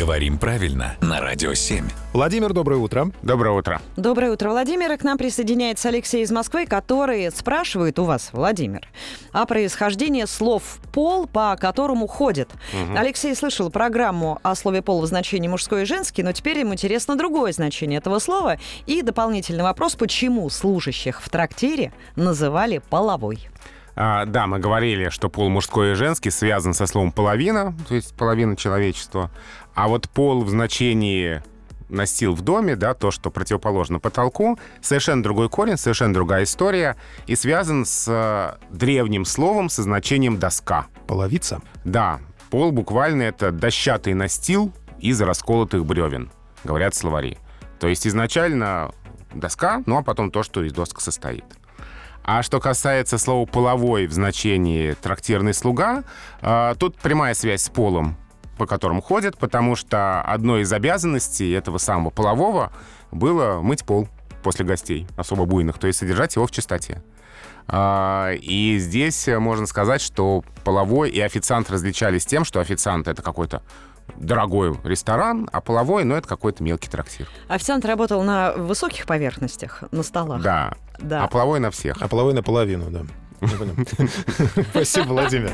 Говорим правильно на Радио 7. Владимир, доброе утро. Доброе утро. Доброе утро, Владимир. И К нам присоединяется Алексей из Москвы, который спрашивает у вас, Владимир, о происхождении слов «пол», по которому ходит. Алексей слышал программу о слове «пол» в значении «мужской» и «женский», но теперь ему интересно другое значение этого слова. И дополнительный вопрос, почему служащих в трактире называли «половой». А, да, мы говорили, что пол мужской и женский связан со словом половина, то есть половина человечества. А вот пол в значении настил в доме, да, то, что противоположно потолку, совершенно другой корень, совершенно другая история и связан с э, древним словом со значением доска. Половица. Да, пол буквально это дощатый настил из расколотых бревен, говорят словари. То есть изначально доска, ну а потом то, что из досок состоит. А что касается слова «половой» в значении «трактирный слуга», э, тут прямая связь с полом, по которому ходят, потому что одной из обязанностей этого самого полового было мыть пол после гостей, особо буйных, то есть содержать его в чистоте. А, И здесь можно сказать, что половой и официант различались тем, что официант — это какой-то дорогой ресторан, а половой, ну, это какой-то мелкий трактир. Официант работал на высоких поверхностях, на столах. Да. Да. А половой на всех. А половой наполовину, да. Спасибо, Владимир.